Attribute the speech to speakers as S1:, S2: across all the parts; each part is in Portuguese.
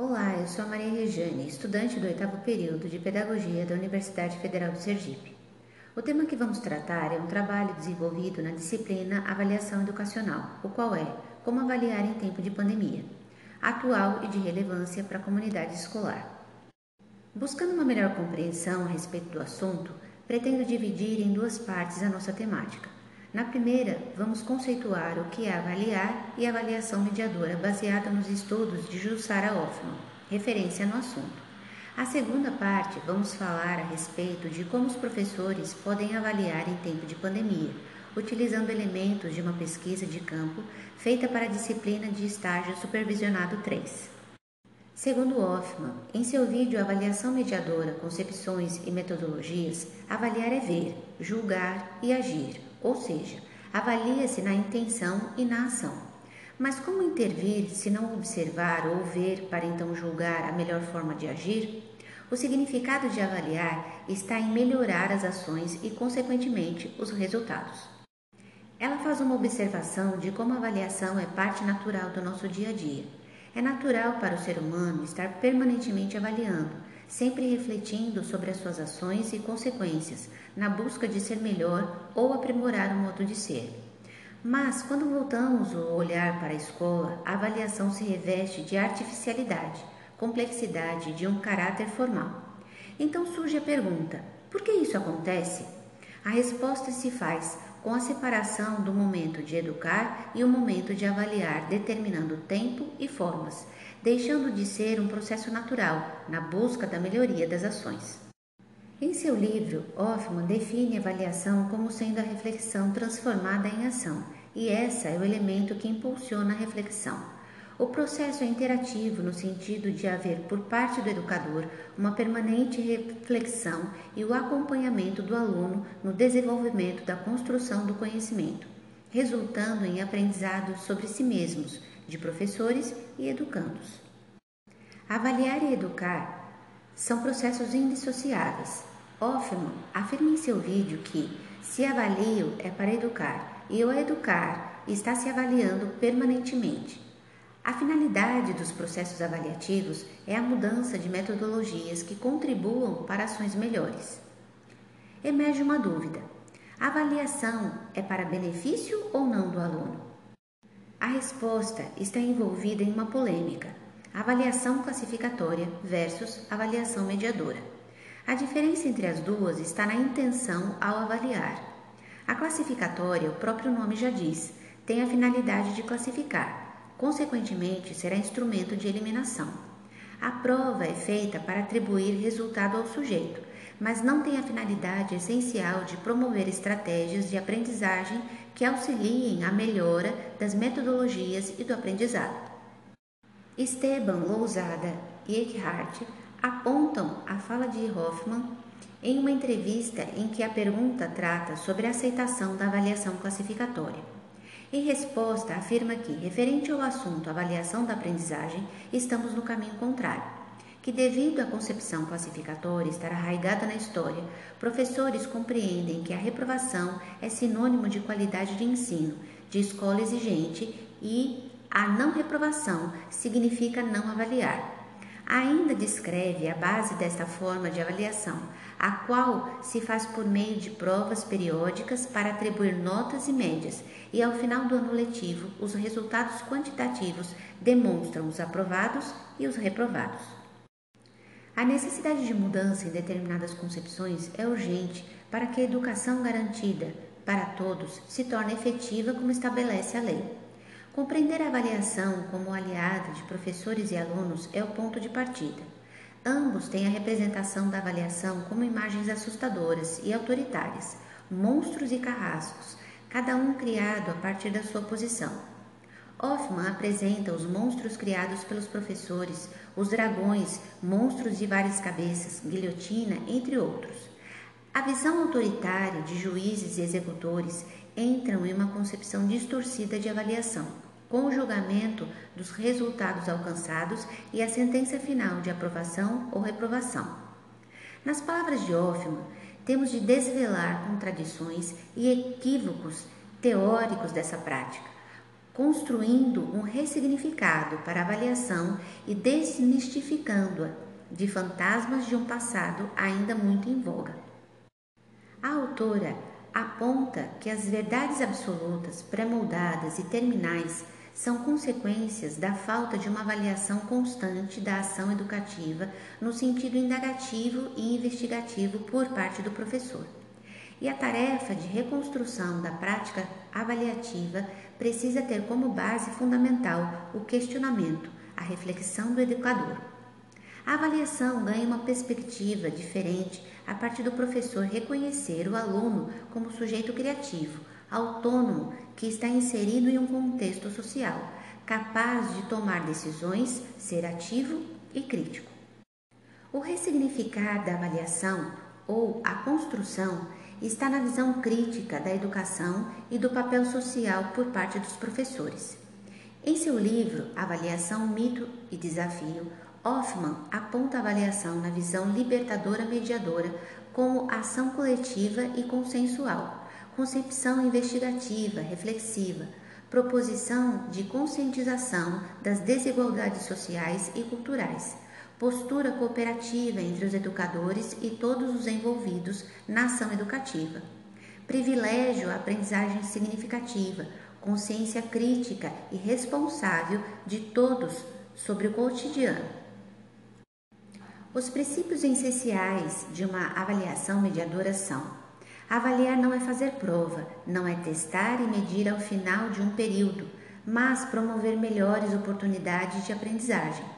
S1: Olá, eu sou a Maria Regiane, estudante do oitavo período de Pedagogia da Universidade Federal do Sergipe. O tema que vamos tratar é um trabalho desenvolvido na disciplina Avaliação Educacional, o qual é Como avaliar em tempo de pandemia, atual e de relevância para a comunidade escolar. Buscando uma melhor compreensão a respeito do assunto, pretendo dividir em duas partes a nossa temática. Na primeira, vamos conceituar o que é avaliar e avaliação mediadora baseada nos estudos de Jussara Hoffman, referência no assunto. A segunda parte, vamos falar a respeito de como os professores podem avaliar em tempo de pandemia, utilizando elementos de uma pesquisa de campo feita para a disciplina de estágio supervisionado 3. Segundo Hoffman, em seu vídeo Avaliação Mediadora, Concepções e Metodologias, avaliar é ver, julgar e agir ou seja, avalia-se na intenção e na ação. Mas como intervir se não observar ou ver para então julgar a melhor forma de agir? O significado de avaliar está em melhorar as ações e, consequentemente, os resultados. Ela faz uma observação de como a avaliação é parte natural do nosso dia a dia. É natural para o ser humano estar permanentemente avaliando, sempre refletindo sobre as suas ações e consequências, na busca de ser melhor ou aprimorar o modo de ser. Mas, quando voltamos o olhar para a escola, a avaliação se reveste de artificialidade, complexidade de um caráter formal. Então surge a pergunta: por que isso acontece? A resposta se faz com a separação do momento de educar e o momento de avaliar, determinando tempo e formas, deixando de ser um processo natural na busca da melhoria das ações. Em seu livro, Hoffman define a avaliação como sendo a reflexão transformada em ação, e essa é o elemento que impulsiona a reflexão. O processo é interativo no sentido de haver por parte do educador uma permanente reflexão e o acompanhamento do aluno no desenvolvimento da construção do conhecimento, resultando em aprendizados sobre si mesmos, de professores e educandos. Avaliar e educar são processos indissociáveis. Hoffman afirma em seu vídeo que se avalio é para educar e o educar está se avaliando permanentemente. A finalidade dos processos avaliativos é a mudança de metodologias que contribuam para ações melhores. Emerge uma dúvida: a avaliação é para benefício ou não do aluno? A resposta está envolvida em uma polêmica: avaliação classificatória versus avaliação mediadora. A diferença entre as duas está na intenção ao avaliar. A classificatória, o próprio nome já diz, tem a finalidade de classificar, consequentemente, será instrumento de eliminação. A prova é feita para atribuir resultado ao sujeito, mas não tem a finalidade essencial de promover estratégias de aprendizagem que auxiliem a melhora das metodologias e do aprendizado. Esteban Lousada e Eckhart apontam a fala de Hoffman em uma entrevista em que a pergunta trata sobre a aceitação da avaliação classificatória. Em resposta, afirma que, referente ao assunto avaliação da aprendizagem, estamos no caminho contrário que, devido à concepção classificatória estar arraigada na história, professores compreendem que a reprovação é sinônimo de qualidade de ensino, de escola exigente e a não reprovação significa não avaliar. Ainda descreve a base desta forma de avaliação, a qual se faz por meio de provas periódicas para atribuir notas e médias, e ao final do ano letivo, os resultados quantitativos demonstram os aprovados e os reprovados. A necessidade de mudança em determinadas concepções é urgente para que a educação garantida para todos se torne efetiva como estabelece a lei. Compreender a avaliação como aliada de professores e alunos é o ponto de partida. Ambos têm a representação da avaliação como imagens assustadoras e autoritárias, monstros e carrascos, cada um criado a partir da sua posição. Hoffman apresenta os monstros criados pelos professores, os dragões, monstros de várias cabeças, guilhotina, entre outros. A visão autoritária de juízes e executores entram em uma concepção distorcida de avaliação, com o julgamento dos resultados alcançados e a sentença final de aprovação ou reprovação. Nas palavras de Hoffman, temos de desvelar contradições e equívocos teóricos dessa prática construindo um ressignificado para avaliação e desmistificando-a de fantasmas de um passado ainda muito em voga. A autora aponta que as verdades absolutas, pré-moldadas e terminais são consequências da falta de uma avaliação constante da ação educativa no sentido indagativo e investigativo por parte do professor. E a tarefa de reconstrução da prática avaliativa precisa ter como base fundamental o questionamento, a reflexão do educador. A avaliação ganha uma perspectiva diferente a partir do professor reconhecer o aluno como sujeito criativo, autônomo, que está inserido em um contexto social, capaz de tomar decisões, ser ativo e crítico. O ressignificar da avaliação ou a construção está na visão crítica da educação e do papel social por parte dos professores. Em seu livro Avaliação, Mito e Desafio, Hoffman aponta a avaliação na visão libertadora mediadora como ação coletiva e consensual, concepção investigativa, reflexiva, proposição de conscientização das desigualdades sociais e culturais postura cooperativa entre os educadores e todos os envolvidos na ação educativa, privilégio à aprendizagem significativa, consciência crítica e responsável de todos sobre o cotidiano. Os princípios essenciais de uma avaliação mediadora são: avaliar não é fazer prova, não é testar e medir ao final de um período, mas promover melhores oportunidades de aprendizagem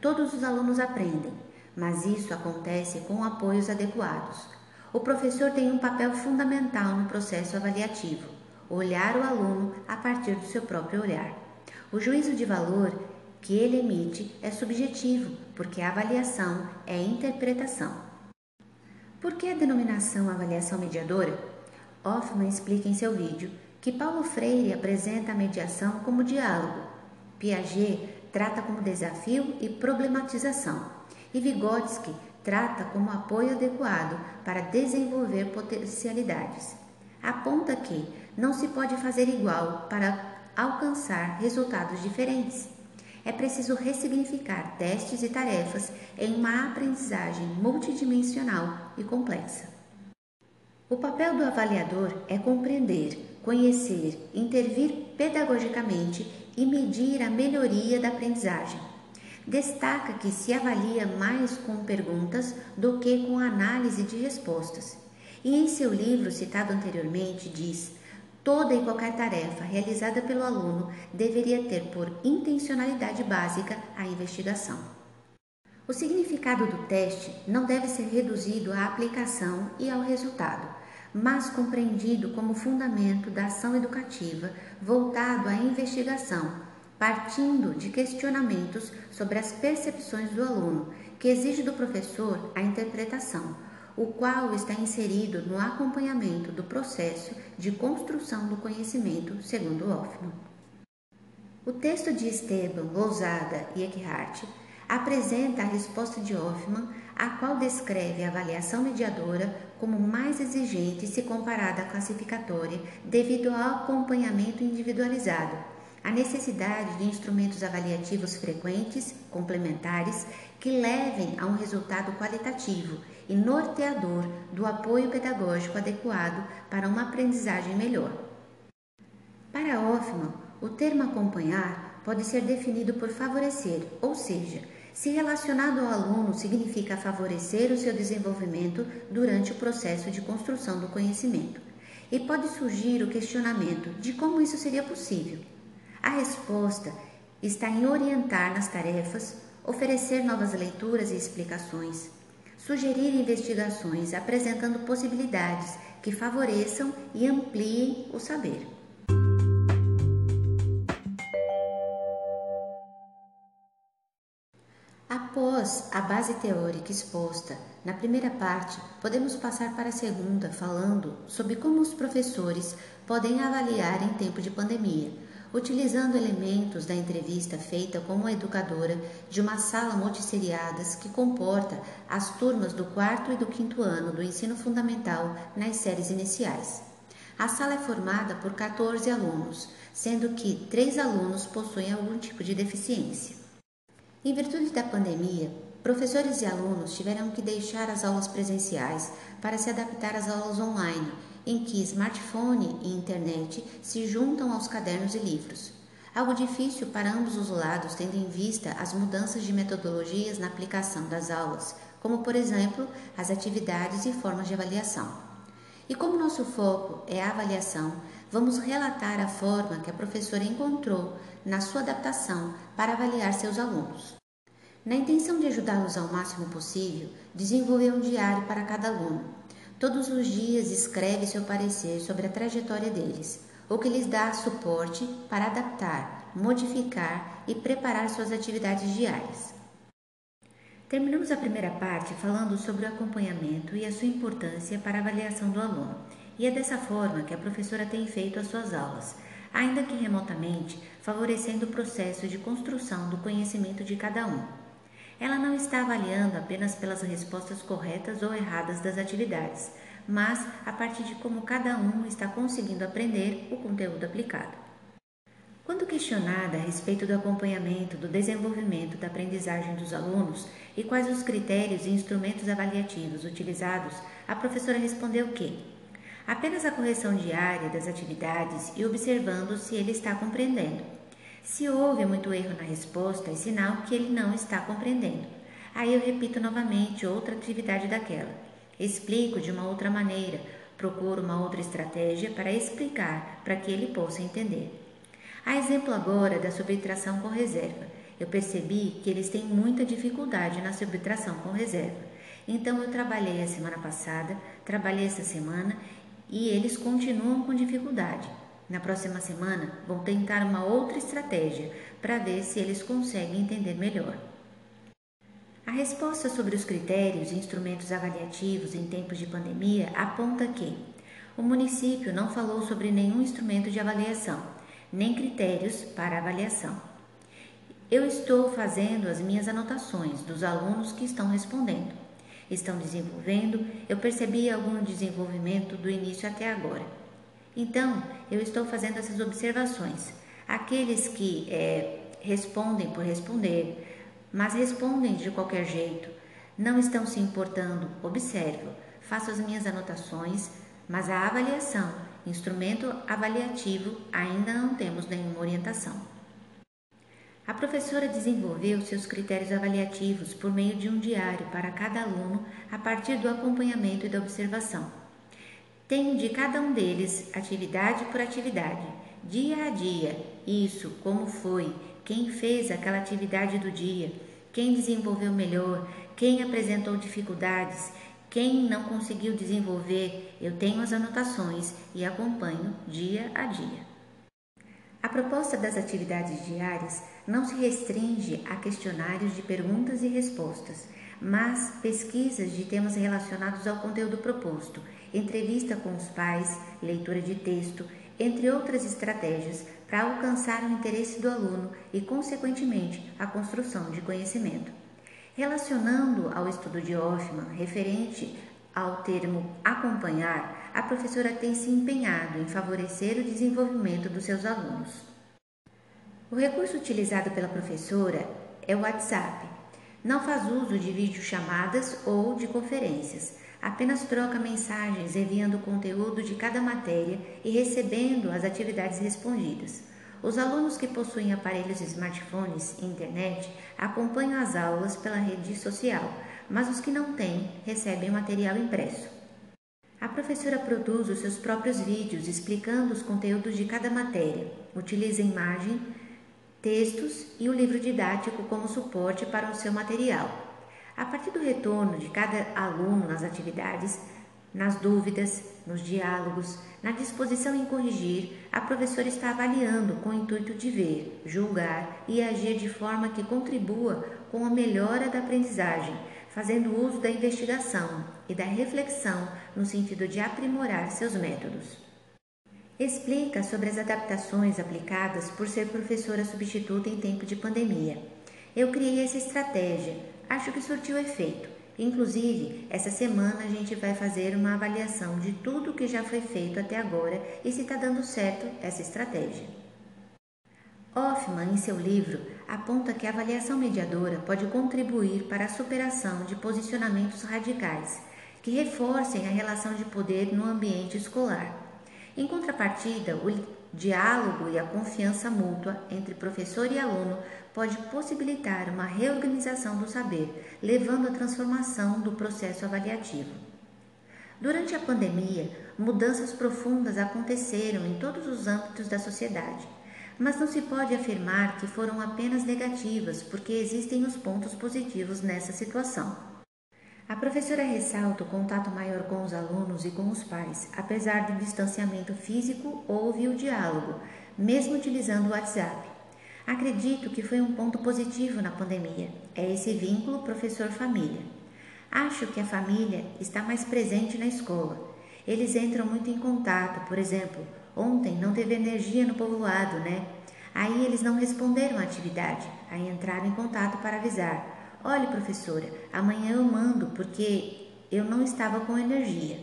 S1: Todos os alunos aprendem, mas isso acontece com apoios adequados. O professor tem um papel fundamental no processo avaliativo: olhar o aluno a partir do seu próprio olhar. O juízo de valor que ele emite é subjetivo, porque a avaliação é interpretação. Por que a denominação avaliação mediadora? Hoffman explica em seu vídeo que Paulo Freire apresenta a mediação como diálogo. Piaget trata como desafio e problematização, e Vygotsky trata como apoio adequado para desenvolver potencialidades. Aponta que não se pode fazer igual para alcançar resultados diferentes. É preciso ressignificar testes e tarefas em uma aprendizagem multidimensional e complexa. O papel do avaliador é compreender, conhecer, intervir pedagogicamente e medir a melhoria da aprendizagem. Destaca que se avalia mais com perguntas do que com análise de respostas. E em seu livro citado anteriormente diz: toda e qualquer tarefa realizada pelo aluno deveria ter por intencionalidade básica a investigação. O significado do teste não deve ser reduzido à aplicação e ao resultado mas compreendido como fundamento da ação educativa voltado à investigação, partindo de questionamentos sobre as percepções do aluno, que exige do professor a interpretação, o qual está inserido no acompanhamento do processo de construção do conhecimento, segundo Hoffman. O texto de Esteban, Lousada e Eckhart apresenta a resposta de Hoffman, a qual descreve a avaliação mediadora como mais exigente se comparada à classificatória, devido ao acompanhamento individualizado, a necessidade de instrumentos avaliativos frequentes, complementares, que levem a um resultado qualitativo e norteador do apoio pedagógico adequado para uma aprendizagem melhor. Para Hoffman, o termo acompanhar pode ser definido por favorecer, ou seja, se relacionado ao aluno significa favorecer o seu desenvolvimento durante o processo de construção do conhecimento. E pode surgir o questionamento de como isso seria possível. A resposta está em orientar nas tarefas, oferecer novas leituras e explicações, sugerir investigações apresentando possibilidades que favoreçam e ampliem o saber. Após a base teórica exposta na primeira parte, podemos passar para a segunda, falando sobre como os professores podem avaliar em tempo de pandemia, utilizando elementos da entrevista feita com uma educadora de uma sala multisseriadas que comporta as turmas do quarto e do quinto ano do ensino fundamental nas séries iniciais. A sala é formada por 14 alunos, sendo que três alunos possuem algum tipo de deficiência. Em virtude da pandemia, professores e alunos tiveram que deixar as aulas presenciais para se adaptar às aulas online, em que smartphone e internet se juntam aos cadernos e livros. Algo difícil para ambos os lados, tendo em vista as mudanças de metodologias na aplicação das aulas, como, por exemplo, as atividades e formas de avaliação. E como nosso foco é a avaliação, vamos relatar a forma que a professora encontrou na sua adaptação para avaliar seus alunos. Na intenção de ajudá-los ao máximo possível, desenvolveu um diário para cada aluno. Todos os dias escreve seu parecer sobre a trajetória deles, o que lhes dá suporte para adaptar, modificar e preparar suas atividades diárias. Terminamos a primeira parte falando sobre o acompanhamento e a sua importância para a avaliação do aluno, e é dessa forma que a professora tem feito as suas aulas, ainda que remotamente, favorecendo o processo de construção do conhecimento de cada um. Ela não está avaliando apenas pelas respostas corretas ou erradas das atividades, mas a partir de como cada um está conseguindo aprender o conteúdo aplicado. Quando questionada a respeito do acompanhamento do desenvolvimento da aprendizagem dos alunos e quais os critérios e instrumentos avaliativos utilizados, a professora respondeu que apenas a correção diária das atividades e observando se ele está compreendendo. Se houve muito erro na resposta, é sinal que ele não está compreendendo. Aí eu repito novamente outra atividade daquela. Explico de uma outra maneira, procuro uma outra estratégia para explicar para que ele possa entender. A exemplo agora da subtração com reserva. Eu percebi que eles têm muita dificuldade na subtração com reserva. Então eu trabalhei a semana passada, trabalhei essa semana e eles continuam com dificuldade. Na próxima semana vou tentar uma outra estratégia para ver se eles conseguem entender melhor. A resposta sobre os critérios e instrumentos avaliativos em tempos de pandemia aponta que o município não falou sobre nenhum instrumento de avaliação nem critérios para avaliação. Eu estou fazendo as minhas anotações dos alunos que estão respondendo. Estão desenvolvendo, eu percebi algum desenvolvimento do início até agora. Então, eu estou fazendo essas observações. Aqueles que é, respondem por responder, mas respondem de qualquer jeito, não estão se importando, observo, faço as minhas anotações, mas a avaliação Instrumento avaliativo, ainda não temos nenhuma orientação. A professora desenvolveu seus critérios avaliativos por meio de um diário para cada aluno a partir do acompanhamento e da observação. Tenho de cada um deles atividade por atividade, dia a dia, isso, como foi, quem fez aquela atividade do dia, quem desenvolveu melhor, quem apresentou dificuldades, quem não conseguiu desenvolver, eu tenho as anotações e acompanho dia a dia. A proposta das atividades diárias não se restringe a questionários de perguntas e respostas, mas pesquisas de temas relacionados ao conteúdo proposto, entrevista com os pais, leitura de texto, entre outras estratégias para alcançar o interesse do aluno e, consequentemente, a construção de conhecimento. Relacionando ao estudo de Hoffman referente ao termo acompanhar, a professora tem se empenhado em favorecer o desenvolvimento dos seus alunos. O recurso utilizado pela professora é o WhatsApp. Não faz uso de videochamadas ou de conferências, apenas troca mensagens enviando o conteúdo de cada matéria e recebendo as atividades respondidas. Os alunos que possuem aparelhos smartphones e internet acompanham as aulas pela rede social, mas os que não têm recebem material impresso. A professora produz os seus próprios vídeos explicando os conteúdos de cada matéria, utiliza imagem, textos e o livro didático como suporte para o seu material. A partir do retorno de cada aluno nas atividades, nas dúvidas, nos diálogos, na disposição em corrigir, a professora está avaliando com o intuito de ver, julgar e agir de forma que contribua com a melhora da aprendizagem, fazendo uso da investigação e da reflexão no sentido de aprimorar seus métodos. Explica sobre as adaptações aplicadas por ser professora substituta em tempo de pandemia. Eu criei essa estratégia, acho que surtiu efeito Inclusive, essa semana a gente vai fazer uma avaliação de tudo que já foi feito até agora e se está dando certo essa estratégia. Hoffman, em seu livro, aponta que a avaliação mediadora pode contribuir para a superação de posicionamentos radicais que reforcem a relação de poder no ambiente escolar. Em contrapartida, o diálogo e a confiança mútua entre professor e aluno pode possibilitar uma reorganização do saber, levando à transformação do processo avaliativo. Durante a pandemia, mudanças profundas aconteceram em todos os âmbitos da sociedade, mas não se pode afirmar que foram apenas negativas, porque existem os pontos positivos nessa situação. A professora ressalta o contato maior com os alunos e com os pais. Apesar do distanciamento físico, houve o diálogo, mesmo utilizando o WhatsApp. Acredito que foi um ponto positivo na pandemia. É esse vínculo professor-família. Acho que a família está mais presente na escola. Eles entram muito em contato, por exemplo, ontem não teve energia no povoado, né? Aí eles não responderam à atividade, aí entraram em contato para avisar. Olhe, professora, amanhã eu mando porque eu não estava com energia.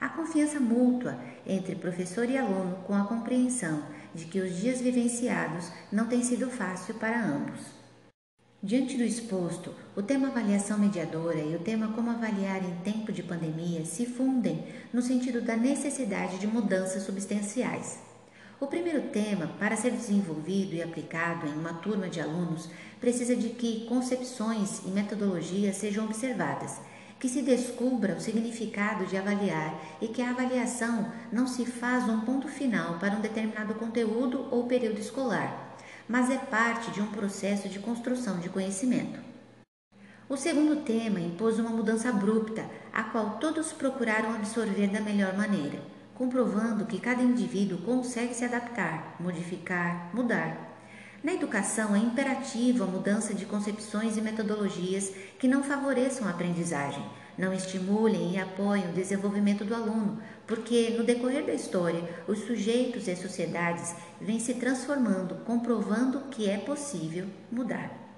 S1: A confiança mútua entre professor e aluno com a compreensão de que os dias vivenciados não têm sido fácil para ambos. Diante do exposto, o tema avaliação mediadora e o tema como avaliar em tempo de pandemia se fundem no sentido da necessidade de mudanças substanciais. O primeiro tema, para ser desenvolvido e aplicado em uma turma de alunos, precisa de que concepções e metodologias sejam observadas, que se descubra o significado de avaliar e que a avaliação não se faz um ponto final para um determinado conteúdo ou período escolar, mas é parte de um processo de construção de conhecimento. O segundo tema impôs uma mudança abrupta, a qual todos procuraram absorver da melhor maneira comprovando que cada indivíduo consegue se adaptar, modificar, mudar. Na educação é imperativa a mudança de concepções e metodologias que não favoreçam a aprendizagem, não estimulem e apoiem o desenvolvimento do aluno, porque no decorrer da história os sujeitos e as sociedades vêm se transformando, comprovando que é possível mudar.